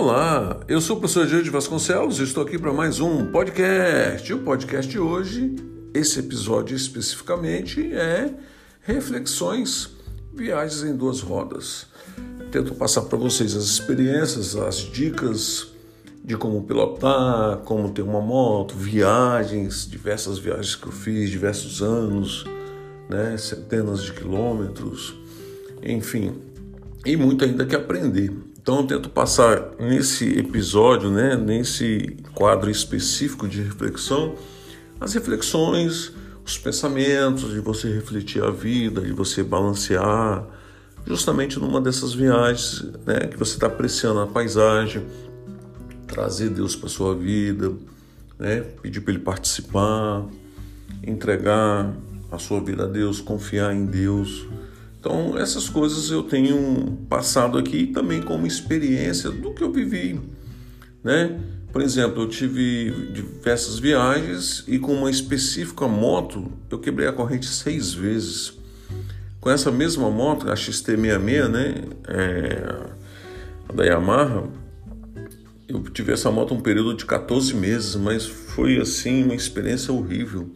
Olá, eu sou o professor de Vasconcelos e estou aqui para mais um podcast. O podcast de hoje, esse episódio especificamente, é Reflexões, Viagens em Duas Rodas. Tento passar para vocês as experiências, as dicas de como pilotar, como ter uma moto, viagens, diversas viagens que eu fiz, diversos anos, né, centenas de quilômetros, enfim, e muito ainda que aprender. Então eu tento passar nesse episódio, né, nesse quadro específico de reflexão, as reflexões, os pensamentos, de você refletir a vida, de você balancear, justamente numa dessas viagens, né, que você está apreciando a paisagem, trazer Deus para sua vida, né, pedir para Ele participar, entregar a sua vida a Deus, confiar em Deus então, essas coisas eu tenho passado aqui também como experiência do que eu vivi, né? Por exemplo, eu tive diversas viagens e com uma específica moto eu quebrei a corrente seis vezes. Com essa mesma moto, a XT66, né? É, a da Yamaha, eu tive essa moto um período de 14 meses, mas foi assim uma experiência horrível.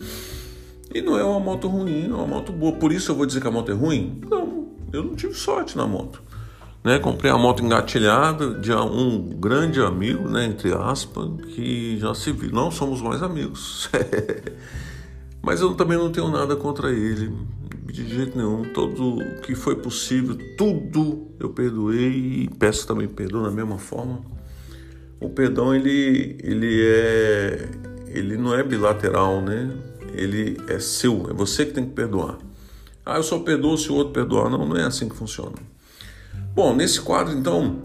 E não é uma moto ruim, é uma moto boa. Por isso eu vou dizer que a moto é ruim? Não, eu não tive sorte na moto. Né? Comprei a moto engatilhada de um grande amigo, né, entre aspas, que já se viu. Não somos mais amigos. Mas eu também não tenho nada contra ele, de jeito nenhum. Tudo que foi possível, tudo eu perdoei e peço também perdão da mesma forma. O perdão ele, ele é ele não é bilateral, né? Ele é seu, é você que tem que perdoar. Ah, eu só perdoo se o outro perdoar. Não, não é assim que funciona. Bom, nesse quadro, então,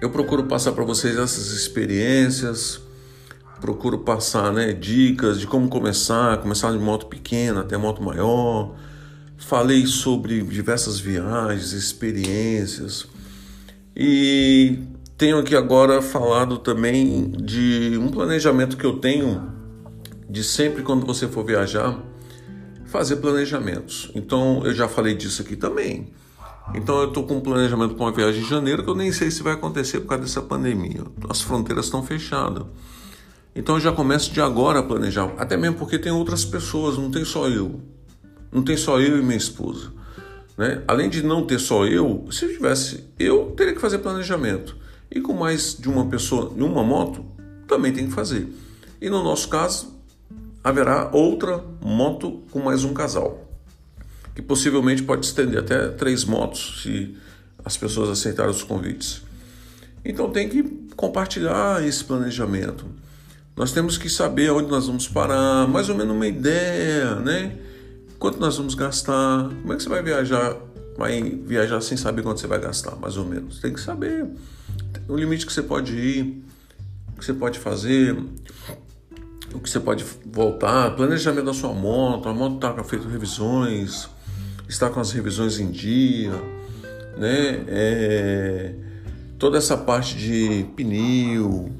eu procuro passar para vocês essas experiências, procuro passar né, dicas de como começar, começar de moto pequena até moto maior. Falei sobre diversas viagens, experiências. E tenho aqui agora falado também de um planejamento que eu tenho de sempre quando você for viajar, fazer planejamentos. Então eu já falei disso aqui também. Então eu estou com um planejamento para uma viagem em janeiro que eu nem sei se vai acontecer por causa dessa pandemia. As fronteiras estão fechadas. Então eu já começo de agora a planejar, até mesmo porque tem outras pessoas, não tem só eu. Não tem só eu e minha esposa. Né? Além de não ter só eu, se eu tivesse, eu teria que fazer planejamento. E com mais de uma pessoa em uma moto, também tem que fazer. E no nosso caso, haverá outra moto com mais um casal, que possivelmente pode estender até três motos se as pessoas aceitarem os convites. Então tem que compartilhar esse planejamento. Nós temos que saber onde nós vamos parar, mais ou menos uma ideia, né? Quanto nós vamos gastar? Como é que você vai viajar? Vai viajar sem saber quanto você vai gastar, mais ou menos. Tem que saber o limite que você pode ir, o que você pode fazer o que você pode voltar, planejamento da sua moto, a moto está feito revisões, está com as revisões em dia, né? É, toda essa parte de pneu,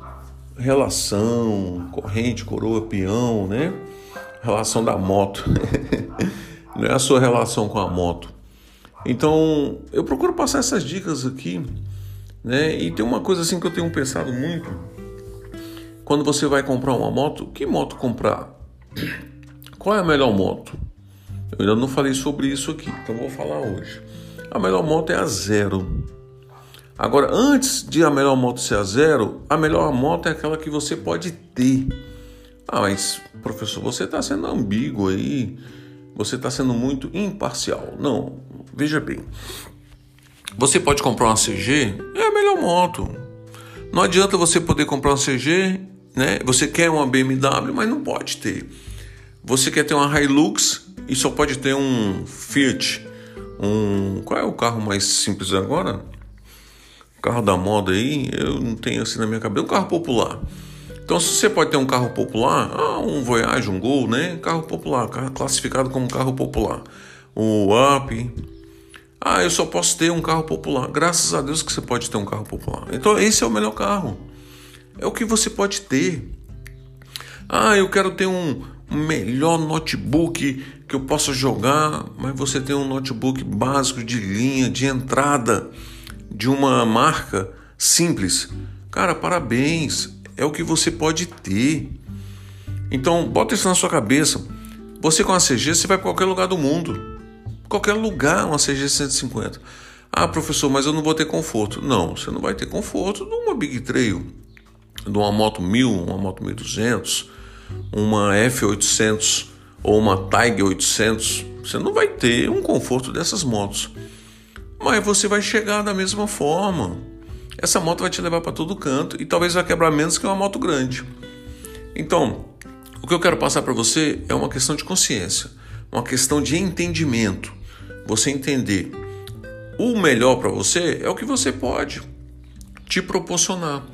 relação, corrente, coroa, peão, né? Relação da moto, não é a sua relação com a moto. Então, eu procuro passar essas dicas aqui, né? E tem uma coisa assim que eu tenho pensado muito quando você vai comprar uma moto, que moto comprar? Qual é a melhor moto? Eu ainda não falei sobre isso aqui, então vou falar hoje. A melhor moto é a zero. Agora, antes de a melhor moto ser a zero, a melhor moto é aquela que você pode ter. Ah, mas professor, você está sendo ambíguo aí, você está sendo muito imparcial. Não, veja bem. Você pode comprar uma CG, é a melhor moto. Não adianta você poder comprar uma CG né? Você quer uma BMW, mas não pode ter. Você quer ter uma Hilux e só pode ter um Fiat. Um qual é o carro mais simples agora? Carro da moda aí, eu não tenho assim na minha cabeça, um carro popular. Então, se você pode ter um carro popular, ah, um Voyage, um Gol, né? Carro popular, classificado como carro popular. O Up. Ah, eu só posso ter um carro popular. Graças a Deus que você pode ter um carro popular. Então, esse é o melhor carro. É o que você pode ter. Ah, eu quero ter um melhor notebook que eu possa jogar, mas você tem um notebook básico de linha, de entrada, de uma marca simples. Cara, parabéns, é o que você pode ter. Então, bota isso na sua cabeça. Você com a CG, você vai para qualquer lugar do mundo. Qualquer lugar, uma CG 150. Ah, professor, mas eu não vou ter conforto. Não, você não vai ter conforto de uma Big Trail, de uma moto 1000, uma moto 1200, uma F800 ou uma Tiger 800. Você não vai ter um conforto dessas motos. Mas você vai chegar da mesma forma. Essa moto vai te levar para todo canto e talvez vai quebrar menos que uma moto grande. Então, o que eu quero passar para você é uma questão de consciência, uma questão de entendimento. Você entender o melhor para você é o que você pode te proporcionar.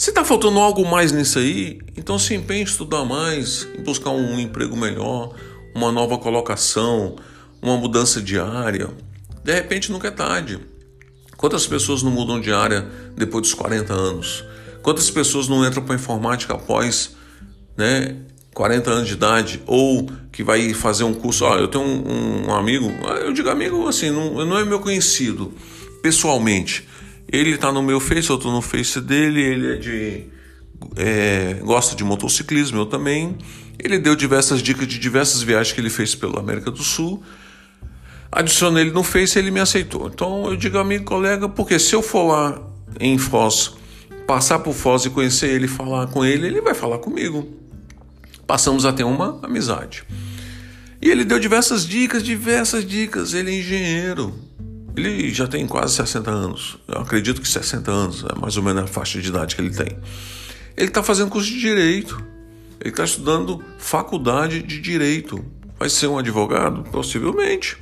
Se está faltando algo mais nisso aí, então se empenhe em estudar mais, em buscar um emprego melhor, uma nova colocação, uma mudança de área. De repente nunca é tarde. Quantas pessoas não mudam de área depois dos 40 anos? Quantas pessoas não entram para a informática após né, 40 anos de idade, ou que vai fazer um curso. Ó, eu tenho um, um amigo, eu digo amigo assim, não, não é meu conhecido pessoalmente. Ele está no meu Face, eu estou no Face dele, ele é de. É, gosta de motociclismo, eu também. Ele deu diversas dicas de diversas viagens que ele fez pela América do Sul. Adicionei ele no Face e ele me aceitou. Então eu digo, amigo, colega, porque se eu for lá em Foz, passar por Foz e conhecer ele, falar com ele, ele vai falar comigo passamos a ter uma amizade. E ele deu diversas dicas, diversas dicas. Ele é engenheiro. Ele já tem quase 60 anos. Eu acredito que 60 anos, é mais ou menos a faixa de idade que ele tem. Ele está fazendo curso de direito. Ele está estudando faculdade de direito. Vai ser um advogado? Possivelmente.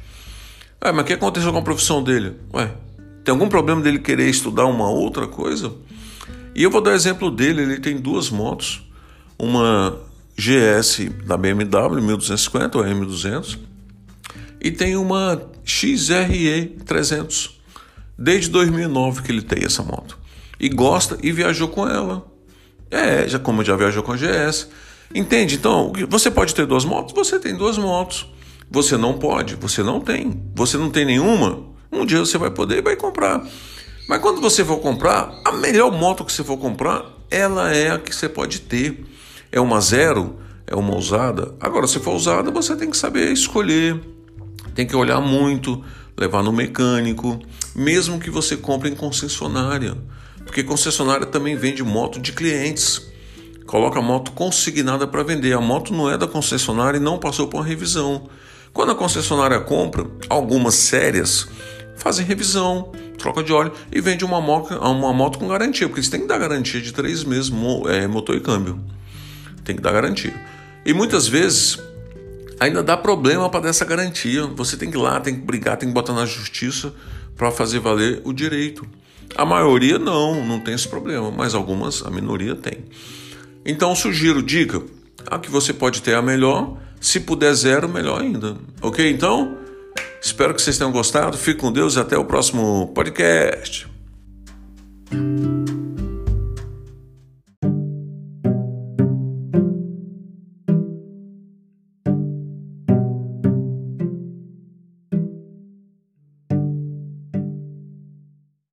É, mas o que aconteceu com a profissão dele? Ué, tem algum problema dele querer estudar uma outra coisa? E eu vou dar exemplo dele. Ele tem duas motos. Uma GS da BMW 1250 ou M200 e tem uma XRE 300 desde 2009 que ele tem essa moto e gosta e viajou com ela. É, já como já viajou com a GS. Entende? Então, você pode ter duas motos, você tem duas motos. Você não pode, você não tem. Você não tem nenhuma, um dia você vai poder e vai comprar. Mas quando você for comprar, a melhor moto que você for comprar, ela é a que você pode ter é uma zero, é uma usada. Agora, se for usada, você tem que saber escolher, tem que olhar muito, levar no mecânico, mesmo que você compre em concessionária, porque concessionária também vende moto de clientes. Coloca a moto consignada para vender. A moto não é da concessionária e não passou por uma revisão. Quando a concessionária compra, algumas sérias fazem revisão, troca de óleo e vende uma moto, uma moto com garantia, porque eles têm que dar garantia de três meses, é, motor e câmbio tem que dar garantia. E muitas vezes ainda dá problema para dar essa garantia. Você tem que ir lá, tem que brigar, tem que botar na justiça para fazer valer o direito. A maioria não, não tem esse problema, mas algumas, a minoria tem. Então sugiro, dica, a que você pode ter a melhor, se puder zero, melhor ainda. Ok? Então, espero que vocês tenham gostado. Fique com Deus e até o próximo podcast.